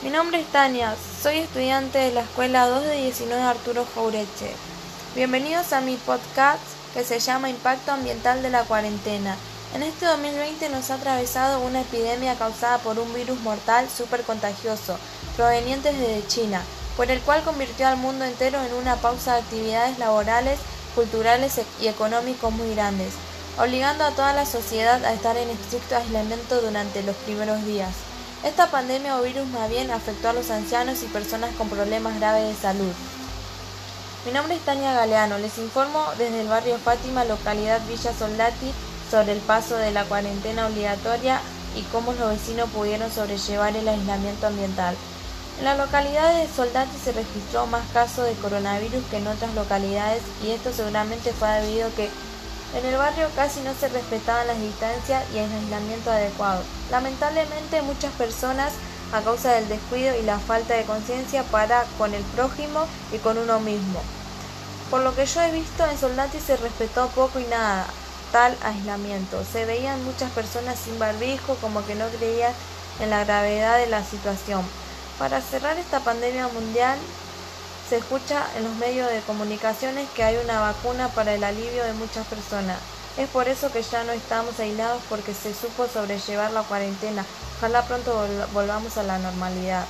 Mi nombre es Tania, soy estudiante de la Escuela 2 de 19 Arturo Jaureche. Bienvenidos a mi podcast que se llama Impacto Ambiental de la Cuarentena. En este 2020 nos ha atravesado una epidemia causada por un virus mortal súper contagioso, proveniente desde China, por el cual convirtió al mundo entero en una pausa de actividades laborales, culturales y económicos muy grandes, obligando a toda la sociedad a estar en estricto aislamiento durante los primeros días. Esta pandemia o virus más bien afectó a los ancianos y personas con problemas graves de salud. Mi nombre es Tania Galeano, les informo desde el barrio Fátima, localidad Villa Soldati, sobre el paso de la cuarentena obligatoria y cómo los vecinos pudieron sobrellevar el aislamiento ambiental. En la localidad de Soldati se registró más casos de coronavirus que en otras localidades y esto seguramente fue debido a que en el barrio casi no se respetaban las distancias y el aislamiento adecuado. Lamentablemente muchas personas, a causa del descuido y la falta de conciencia para con el prójimo y con uno mismo. Por lo que yo he visto, en Soldati se respetó poco y nada tal aislamiento. Se veían muchas personas sin barbijo, como que no creían en la gravedad de la situación. Para cerrar esta pandemia mundial, se escucha en los medios de comunicaciones que hay una vacuna para el alivio de muchas personas. Es por eso que ya no estamos aislados porque se supo sobrellevar la cuarentena. Ojalá pronto volvamos a la normalidad.